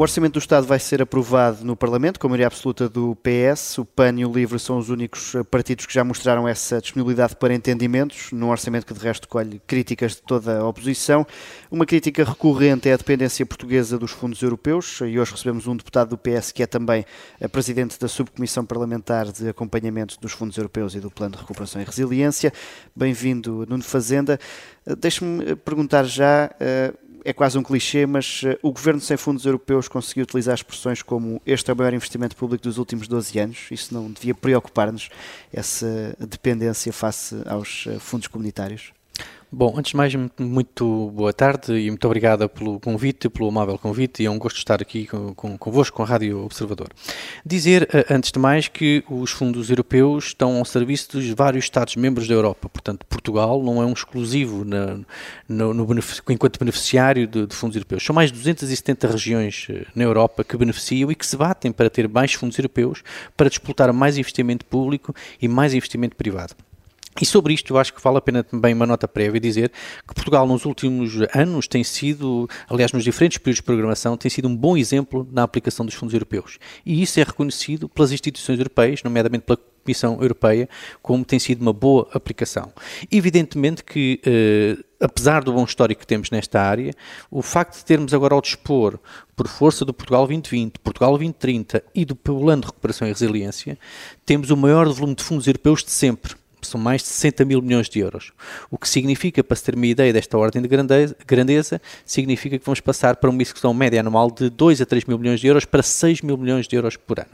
O Orçamento do Estado vai ser aprovado no Parlamento, com a maioria absoluta do PS. O PAN e o LIVRE são os únicos eh, partidos que já mostraram essa disponibilidade para entendimentos, num orçamento que de resto colhe críticas de toda a oposição. Uma crítica recorrente é a dependência portuguesa dos fundos europeus, e hoje recebemos um deputado do PS que é também a presidente da Subcomissão Parlamentar de Acompanhamento dos Fundos Europeus e do Plano de Recuperação e Resiliência. Bem-vindo, Nuno Fazenda. Eh, deixe-me perguntar já é quase um clichê, mas uh, o governo sem fundos europeus conseguiu utilizar expressões como este é o maior investimento público dos últimos 12 anos. Isso não devia preocupar-nos, essa dependência face aos uh, fundos comunitários? Bom, antes de mais, muito boa tarde e muito obrigada pelo convite, pelo amável convite, e é um gosto estar aqui com, com, convosco, com a Rádio Observador. Dizer, eh, antes de mais, que os fundos europeus estão ao serviço dos vários Estados-membros da Europa, portanto, Portugal não é um exclusivo na, no, no enquanto beneficiário de, de, fundos europeus. São mais de 270 regiões eh, na Europa que beneficiam e que se batem para ter mais fundos europeus, para disputar mais investimento público e mais investimento privado. E sobre isto, eu acho que vale a pena também uma nota prévia dizer que Portugal, nos últimos anos, tem sido, aliás, nos diferentes períodos de programação, tem sido um bom exemplo na aplicação dos fundos europeus. E isso é reconhecido pelas instituições europeias, nomeadamente pela Comissão Europeia, como tem sido uma boa aplicação. Evidentemente que, eh, apesar do bom histórico que temos nesta área, o facto de termos agora ao dispor, por força do Portugal 2020, Portugal 2030 e do Plano de Recuperação e Resiliência, temos o maior volume de fundos europeus de sempre são mais de 60 mil milhões de euros. O que significa, para se ter uma ideia desta ordem de grandeza, grandeza, significa que vamos passar para uma execução média anual de 2 a 3 mil milhões de euros para 6 mil milhões de euros por ano.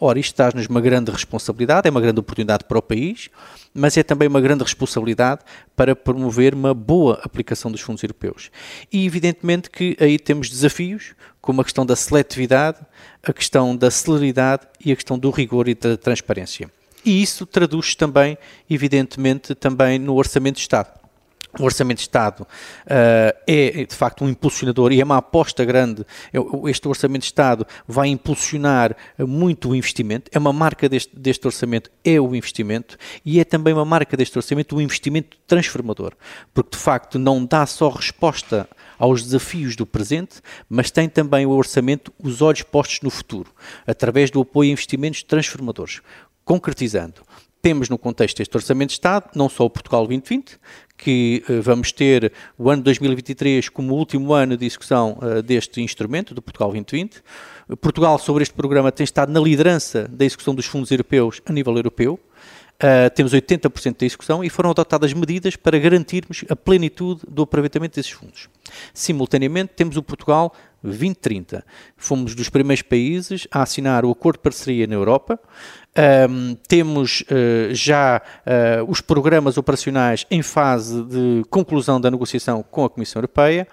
Ora, isto traz-nos uma grande responsabilidade, é uma grande oportunidade para o país, mas é também uma grande responsabilidade para promover uma boa aplicação dos fundos europeus. E evidentemente que aí temos desafios, como a questão da seletividade, a questão da celeridade e a questão do rigor e da transparência e isso traduz também, evidentemente, também no Orçamento de Estado. O Orçamento de Estado uh, é, de facto, um impulsionador e é uma aposta grande. Este Orçamento de Estado vai impulsionar muito o investimento. É uma marca deste, deste Orçamento, é o investimento, e é também uma marca deste Orçamento o investimento transformador, porque, de facto, não dá só resposta aos desafios do presente, mas tem também o Orçamento os olhos postos no futuro, através do apoio a investimentos transformadores. Concretizando, temos no contexto deste Orçamento de Estado não só o Portugal 2020, que uh, vamos ter o ano 2023 como o último ano de execução uh, deste instrumento, do Portugal 2020. Portugal, sobre este programa, tem estado na liderança da execução dos fundos europeus a nível europeu. Uh, temos 80% da execução e foram adotadas medidas para garantirmos a plenitude do aproveitamento desses fundos. Simultaneamente, temos o Portugal 2030. Fomos dos primeiros países a assinar o acordo de parceria na Europa. Um, temos uh, já uh, os programas operacionais em fase de conclusão da negociação com a Comissão Europeia.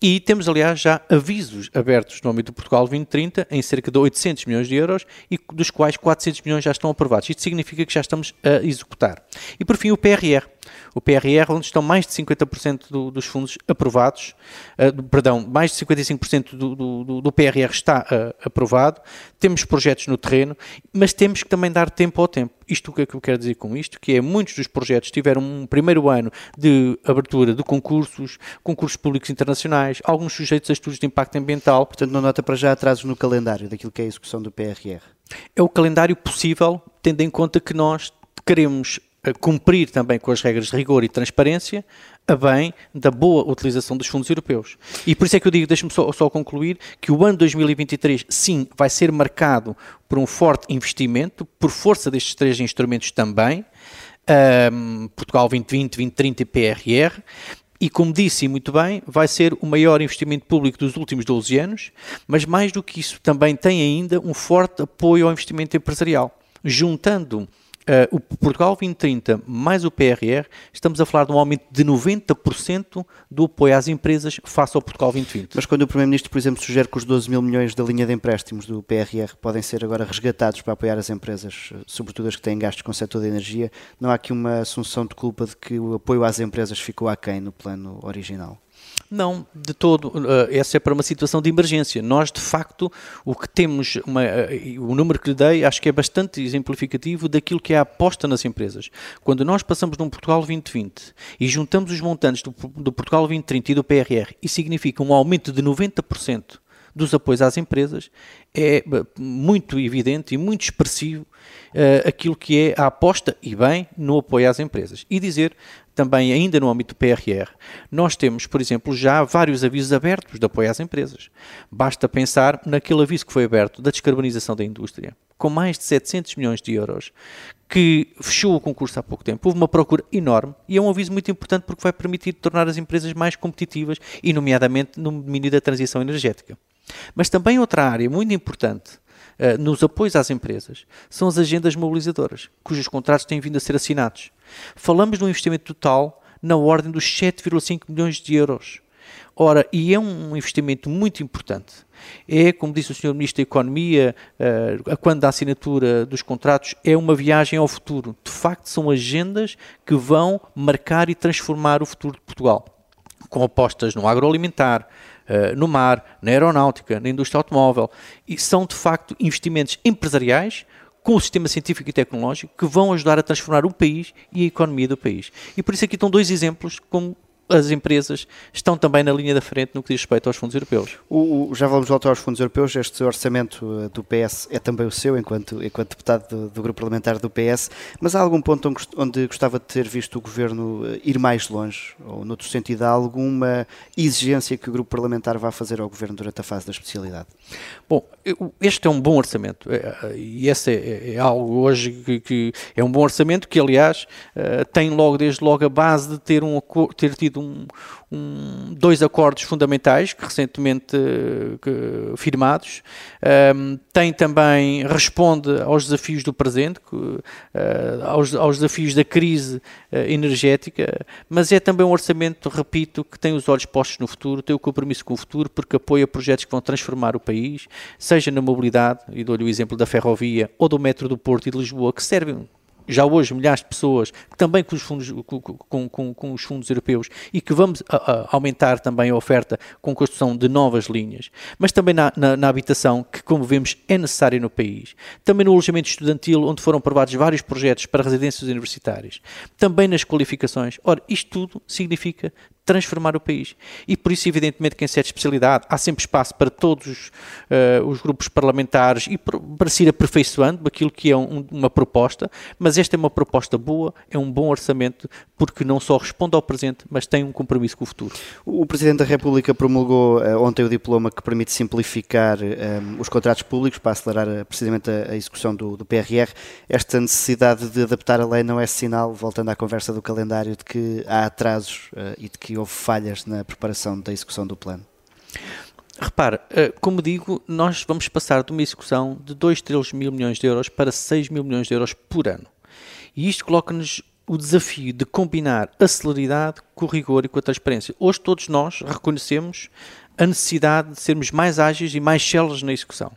E temos, aliás, já avisos abertos no âmbito do Portugal 2030 em cerca de 800 milhões de euros e dos quais 400 milhões já estão aprovados. Isto significa que já estamos a executar. E, por fim, o PRR o PRR, onde estão mais de 50% do, dos fundos aprovados, uh, perdão, mais de 55% do, do, do, PRR está uh, aprovado, temos projetos no terreno, mas temos que também dar tempo ao tempo. Isto o que é que eu quero dizer com isto? Que é muitos dos projetos tiveram um primeiro ano de abertura de concursos, concursos públicos internacionais, alguns sujeitos a estudos de impacto ambiental. Portanto, não nota para já atrasos no calendário daquilo que é a execução do PRR. É o calendário possível, tendo em conta que nós queremos cumprir também com as regras de rigor e transparência, a bem da boa utilização dos fundos europeus. E por isso é que eu digo, deixe-me só, só, concluir, que o ano 2023, sim, vai ser marcado por um forte investimento, por força destes três instrumentos também, um, Portugal 2020, 2030 e PRR, e como disse muito bem, vai ser o maior investimento público dos últimos 12 anos, mas mais do que isso, também tem ainda um forte apoio ao investimento empresarial, juntando Uh, o Portugal 2030 mais o PRR, estamos a falar de um aumento de 90% do apoio às empresas face ao Portugal 2020. Mas quando o Primeiro-Ministro, por exemplo, sugere que os 12 mil milhões da linha de empréstimos do PRR podem ser agora resgatados para apoiar as empresas, sobretudo as que têm gastos com o setor da energia, não há aqui uma assunção de culpa de que o apoio às empresas ficou aquém no plano original? Não, de todo. Uh, essa é para uma situação de emergência. Nós, de facto, o que temos, uma, uh, o número que lhe dei, acho que é bastante exemplificativo daquilo que é a aposta nas empresas. Quando nós passamos de um Portugal 2020 e juntamos os montantes do, do Portugal 2030 e do PRR, isso significa um aumento de 90% dos apoios às empresas, é muito evidente e muito expressivo uh, aquilo que é a aposta, e bem, no apoio às empresas. E dizer também, ainda no âmbito do PRR, nós temos, por exemplo, já vários avisos abertos de apoio às empresas. Basta pensar naquele aviso que foi aberto da descarbonização da indústria, com mais de 700 milhões de euros, que fechou o concurso há pouco tempo. Houve uma procura enorme e é um aviso muito importante porque vai permitir tornar as empresas mais competitivas e, nomeadamente, no domínio da transição energética. Mas também outra área muito importante uh, nos apoios às empresas são as agendas mobilizadoras, cujos contratos têm vindo a ser assinados. Falamos de um investimento total na ordem dos 7,5 milhões de euros. Ora, e é um investimento muito importante. É, como disse o Sr. Ministro da Economia, uh, quando da assinatura dos contratos, é uma viagem ao futuro. De facto, são agendas que vão marcar e transformar o futuro de Portugal. Com apostas no agroalimentar, uh, no mar, na aeronáutica, na indústria automóvel. E são, de facto, investimentos empresariais com o sistema científico e tecnológico que vão ajudar a transformar o país e a economia do país. E por isso aqui estão dois exemplos como as empresas estão também na linha da frente no que diz respeito aos fundos europeus. O, o, já vamos voltar aos fundos europeus. Este orçamento eh, do PS é também o seu, enquanto, enquanto deputado do, do, grupo parlamentar do PS. Mas há algum ponto onde gostava de ter visto o governo eh, ir mais longe? Ou, noutro sentido, há alguma exigência que o grupo parlamentar vá fazer ao governo durante a fase da especialidade? Bom, este é um bom orçamento. É, e esse é, é algo hoje que, que, é um bom orçamento que, aliás, tem logo, desde logo, a base de ter, um, ter tido um, um, dois acordos fundamentais que recentemente que, firmados. Um, tem também, responde aos desafios do presente, que, uh, aos, aos, desafios da crise uh, energética, mas é também um orçamento, repito, que tem os olhos postos no futuro, tem o compromisso com o futuro, porque apoia projetos que vão transformar o país, seja na mobilidade, e dou-lhe o exemplo da ferrovia, ou do metro do Porto e de Lisboa, que servem já hoje milhares de pessoas, também com os fundos, com, com, com os fundos europeus, e que vamos a, a aumentar também a oferta com construção de novas linhas, mas também na, na, na, habitação, que como vemos é necessária no país, também no alojamento estudantil, onde foram aprovados vários projetos para residências universitárias, também nas qualificações. Ora, isto tudo significa transformar o país. E por isso, evidentemente, que em certa especialidade há sempre espaço para todos uh, os grupos parlamentares e para se ir aperfeiçoando aquilo que é um, uma proposta, mas esta é uma proposta boa, é um bom orçamento, porque não só responde ao presente, mas tem um compromisso com o futuro. O Presidente da República promulgou uh, ontem o diploma que permite simplificar um, eh, os contratos públicos para acelerar uh, precisamente a, a execução do, do, PRR. Esta necessidade de adaptar a lei não é sinal, voltando à conversa do calendário, de que há atrasos e de que houve falhas na preparação da execução do plano? Repare, eh, como digo, nós vamos passar de uma execução de 2, 3 mil milhões de euros para 6 mil milhões de euros por ano. E isto coloca-nos o desafio de combinar a celeridade com o rigor e com a transparência. Hoje todos nós reconhecemos a necessidade de sermos mais ágeis e mais céleres na execução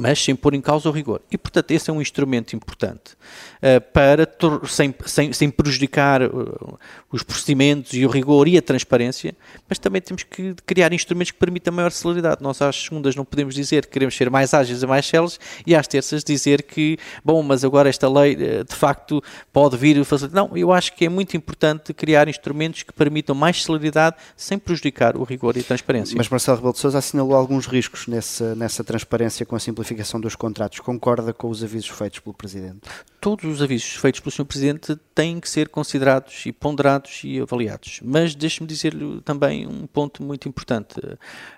mas sem pôr em causa o rigor. E, portanto, esse é um instrumento importante uh, para, sem, sem, sem prejudicar uh, os procedimentos e o rigor e a transparência, mas também temos que criar instrumentos que permitam maior celeridade. Nós, às segundas, não podemos dizer que queremos ser mais ágeis e mais céleres, e às terças, dizer que, bom, mas agora esta lei, uh, de facto, pode vir facilitar. Não, eu acho que é muito importante criar instrumentos que permitam mais celeridade sem prejudicar o rigor e a transparência. Mas Marcelo Rebelo de Sousa assinalou alguns riscos nessa, nessa transparência com a simplificação simplificação dos contratos concorda com os avisos feitos pelo Presidente? Todos os avisos feitos pelo Sr. Presidente têm que ser considerados e ponderados e avaliados. Mas deixe-me dizer-lhe também um ponto muito importante.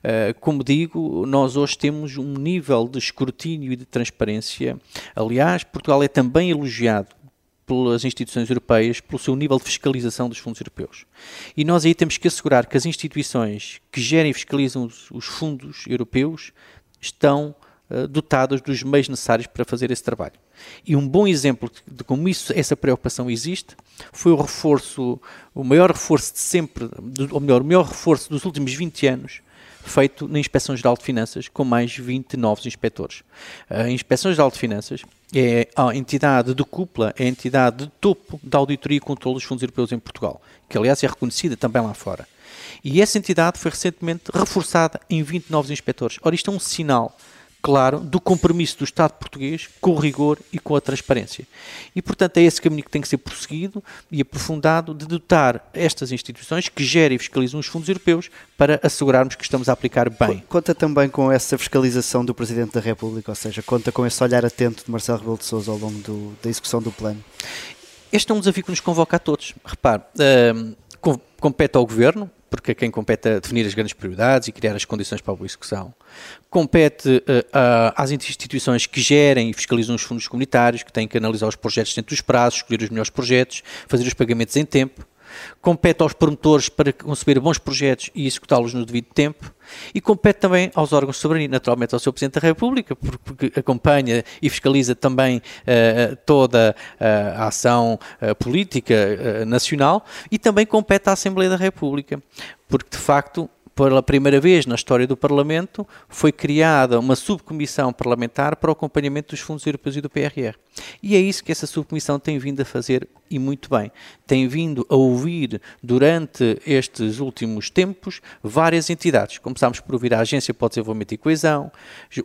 Eh, como digo, nós hoje temos um nível de escrutínio e de transparência. Aliás, Portugal é também elogiado pelas instituições europeias pelo seu nível de fiscalização dos fundos europeus. E nós aí temos que assegurar que as instituições que gerem e fiscalizam os fundos europeus estão eh, dotados dos meios necessários para fazer esse trabalho. E um bom exemplo de como isso, essa preocupação existe foi o reforço, o maior reforço de sempre, ou melhor, o maior reforço dos últimos 20 anos feito na Inspeção Geral de Finanças, com mais 20 novos inspectores. A Inspeção Geral de Finanças é a entidade de cúpula, é a entidade de topo da auditoria e controle dos fundos europeus em Portugal, que aliás é reconhecida também lá fora. E essa entidade foi recentemente reforçada em 20 novos inspectores. Ora, isto é um sinal claro do compromisso do Estado português com o rigor e com a transparência. E, portanto, é esse caminho que tem que ser prosseguido e aprofundado de dotar estas instituições que gerem e fiscalizam os fundos europeus para assegurarmos que estamos a aplicar bem. Conta também com essa fiscalização do Presidente da República, ou seja, conta com esse olhar atento de Marcelo Rebelo de Sousa ao longo do, da execução do plano. Este é um desafio que nos convoca a todos. Repare, uh, compete ao Governo, porque é quem compete a definir as grandes prioridades e criar as condições para a boa execução. Compete uh, uh, às instituições que gerem e fiscalizam os fundos comunitários, que têm que analisar os projetos dentro dos prazos, escolher os melhores projetos, fazer os pagamentos em tempo compete aos promotores para conceber bons projetos e executá-los no devido tempo, e compete também aos órgãos de soberania, naturalmente ao Sr. Presidente da República, porque acompanha e fiscaliza também uh, toda uh, a ação uh, política nacional, e também compete à Assembleia da República, porque de facto pela primeira vez na história do Parlamento, foi criada uma subcomissão parlamentar para o acompanhamento dos fundos europeus e do PRR. E é isso que essa subcomissão tem vindo a fazer e muito bem. Tem vindo a ouvir durante estes últimos tempos várias entidades. Começámos por ouvir a Agência para o Desenvolvimento e Coesão,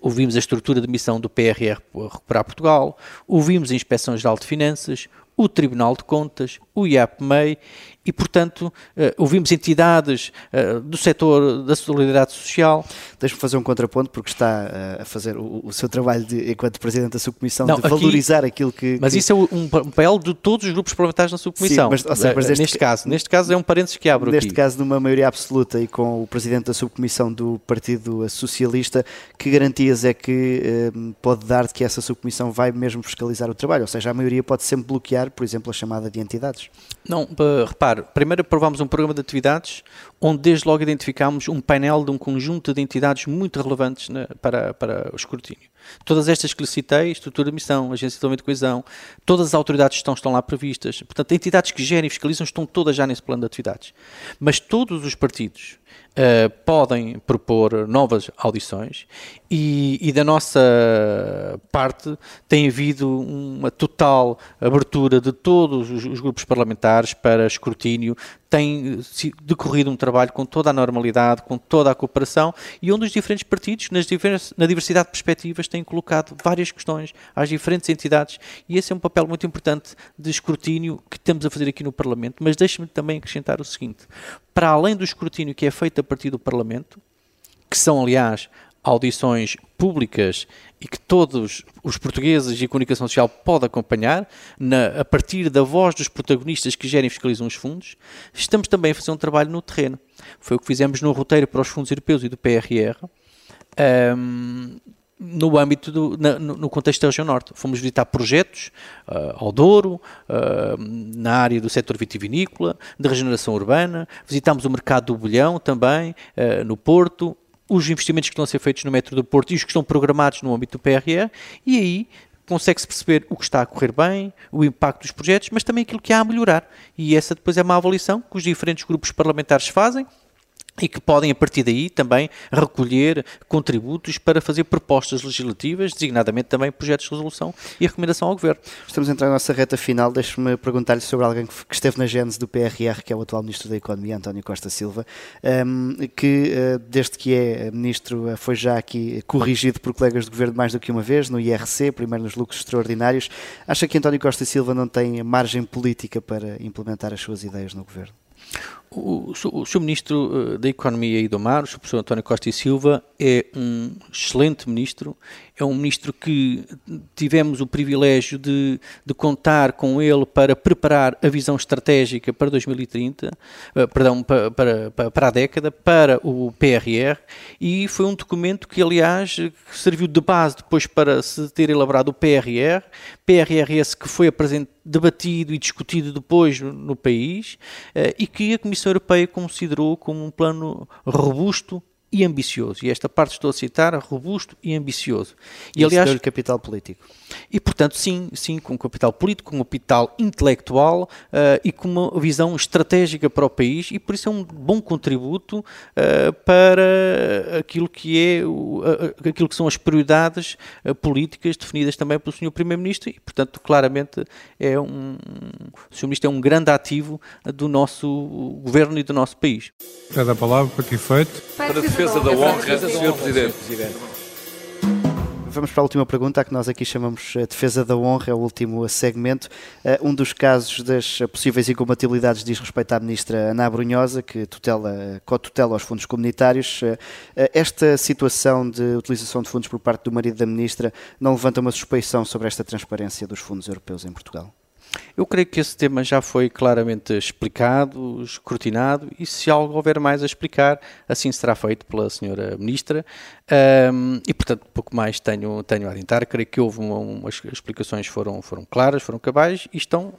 ouvimos a estrutura de missão do PRR para recuperar Portugal, ouvimos a Inspeção Geral de Finanças, o Tribunal de Contas, o IAPMEI e, portanto, uh, ouvimos entidades uh, do setor da solidariedade social. Deixe-me fazer um contraponto, porque está uh, a fazer o, o, seu trabalho de, enquanto Presidente da Subcomissão Não, de aqui, valorizar aquilo que. Mas que... isso é um papel de todos os grupos parlamentares na Subcomissão. Sim, mas, seja, mas neste, neste, caso, neste caso é um parênteses que abro Neste aqui. caso, numa maioria absoluta e com o Presidente da Subcomissão do Partido Socialista, que garantias é que pode dar de que essa Subcomissão vai mesmo fiscalizar o trabalho? Ou seja, a maioria pode sempre bloquear, por exemplo, a chamada de entidades? Não, repare, primeiro aprovámos um programa de atividades onde desde logo identificámos um painel de um conjunto de entidades muito relevantes na, para, para o escrutínio. Todas estas que lhe citei, estrutura de missão, agência de de coesão, todas as autoridades estão, estão lá previstas. Portanto, entidades que gerem e fiscalizam estão todas já nesse plano de atividades. Mas todos os partidos uh, podem propor novas audições e, e, da nossa parte tem havido uma total abertura de todos os, os grupos parlamentares para escrutínio tem decorrido um trabalho com toda a normalidade, com toda a cooperação e onde os diferentes partidos, divers, na diversidade de perspectivas, têm colocado várias questões às diferentes entidades e esse é um papel muito importante de escrutínio que temos a fazer aqui no Parlamento. Mas deixe-me também acrescentar o seguinte: para além do escrutínio que é feito a partir do Parlamento, que são, aliás, audições públicas e que todos os portugueses e a comunicação social podem acompanhar na, a partir da voz dos protagonistas que gerem e fiscalizam os fundos, estamos também a fazer um trabalho no terreno. Foi o que fizemos no roteiro para os fundos europeus e do PRR. Um, no âmbito do, na, no contexto da região norte. Fomos visitar projetos uh, ao Douro, uh, na área do setor vitivinícola, de regeneração urbana, visitámos o mercado do bolhão também, uh, no Porto, os investimentos que estão a ser feitos no metro do Porto e os que estão programados no âmbito do PRE, e aí consegue-se perceber o que está a correr bem, o impacto dos projetos, mas também aquilo que há a melhorar. E essa depois é uma avaliação que os diferentes grupos parlamentares fazem, e que podem, a partir daí, também recolher contributos para fazer propostas legislativas, designadamente também projetos de resolução e recomendação ao Governo. Estamos a entrar na nossa reta final. Deixe-me perguntar-lhe sobre alguém que esteve na gênese do PRR, que é o atual Ministro da Economia, António Costa Silva, que eh, desde que é Ministro eh, foi já aqui corrigido por colegas do Governo mais do que uma vez, no IRC, primeiro nos lucros extraordinários. Acha que António Costa Silva não tem margem política para implementar as suas ideias no Governo? O, Sr. Ministro eh, da Economia e do Mar, o Sr. Professor António Costa e Silva, é um excelente ministro, é um ministro que tivemos o privilégio de, de contar com ele para preparar a visão estratégica para 2030, eh, perdão, para, para, para a década, para o PRR, e foi um documento que, aliás, serviu de base depois para se ter elaborado o PRR, PRRS que foi debatido e discutido depois no, país, eh, e que a Comissão Europeia considerou como um plano robusto e ambicioso. E esta parte estou a citar, robusto e ambicioso. E, e aliás, capital político. E portanto, sim, sim, com capital político, com capital intelectual uh, e com uma visão estratégica para o país e por isso é um bom contributo uh, para aquilo que é uh, aquilo que são as prioridades políticas definidas também pelo Sr. Primeiro-Ministro e portanto, claramente é um o Sr. Ministro é um grande ativo do nosso governo e do nosso país. Cada palavra para que efeito? Para defesa da honra, Sr. Presidente. Vamos para a última pergunta, a que nós aqui chamamos a defesa da honra, é o último segmento. Um dos casos das possíveis incompatibilidades diz respeito à ministra Ana Brunhosa, que tutela, co-tutela os fundos comunitários. Esta situação de utilização de fundos por parte do marido da ministra não levanta uma suspeição sobre esta transparência dos fundos europeus em Portugal? Eu creio que esse tema já foi claramente explicado, escrutinado, e se algo houver mais a explicar, assim será feito pela senhora Ministra. Um, e, portanto, pouco mais tenho, tenho a adiantar. Creio que houve uma, umas explicações foram, foram claras, foram cabais, e, estão,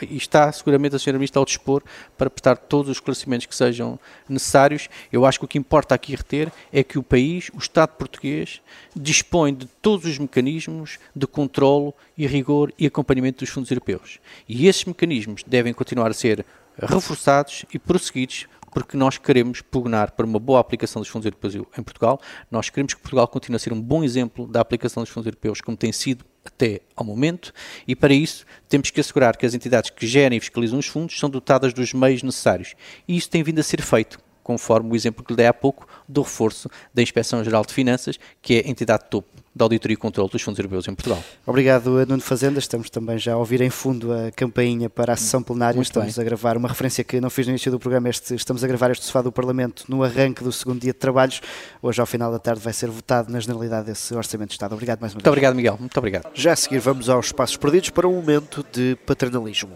e está seguramente a senhora Ministra ao dispor para prestar todos os esclarecimentos que sejam necessários. Eu acho que o que importa aqui reter é que o país, o Estado português, dispõe de todos os mecanismos de controlo e rigor e acompanhamento dos fundos europeus. E esses mecanismos devem continuar a ser reforçados e prosseguidos porque nós queremos pugnar para uma boa aplicação dos fundos europeus em Portugal. Nós queremos que Portugal continue a ser um bom exemplo da aplicação dos fundos europeus, como tem sido até ao momento, e para isso temos que assegurar que as entidades que gerem e fiscalizam os fundos são dotadas dos meios necessários. E isso tem vindo a ser feito conforme o exemplo que lhe dei há pouco do reforço da Inspeção Geral de Finanças, que é a entidade topo da auditoria e controle dos fundos europeus em Portugal. Obrigado, Nuno Fazenda. Estamos também já a ouvir em fundo a campainha para a sessão plenária. Muito estamos bem. a gravar uma referência que não fiz no início do programa. Este, estamos a gravar este sofá do Parlamento no arranque do segundo dia de trabalhos. Hoje, ao final da tarde, vai ser votado na generalidade desse Orçamento de Estado. Obrigado mais uma vez. Muito obrigado, Miguel. Muito obrigado. Já a seguir, vamos aos passos perdidos para um momento de paternalismo.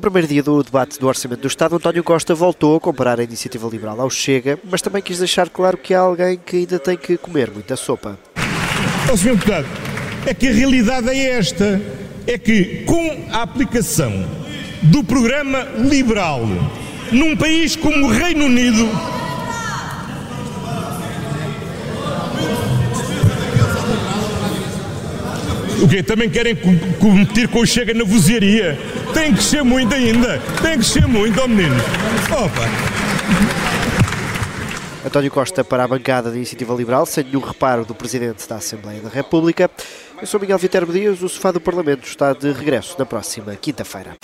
No primeiro dia do debate do Orçamento do Estado, António Costa voltou a comparar a iniciativa liberal ao Chega, mas também quis deixar claro que há alguém que ainda tem que comer muita sopa. Ó, Sr. Deputado, é que a realidade é esta: é que com a aplicação do programa liberal num país como o Reino Unido, O quê? Também querem competir com o Chega na vozeria? Tem que ser muito ainda. Tem que ser muito, ó oh menino. Opa! António Costa para a bancada da Iniciativa Liberal, sem nenhum reparo do Presidente da Assembleia da República. Eu sou Miguel Viterbo Dias, o Sofá do Parlamento está de regresso na próxima quinta-feira.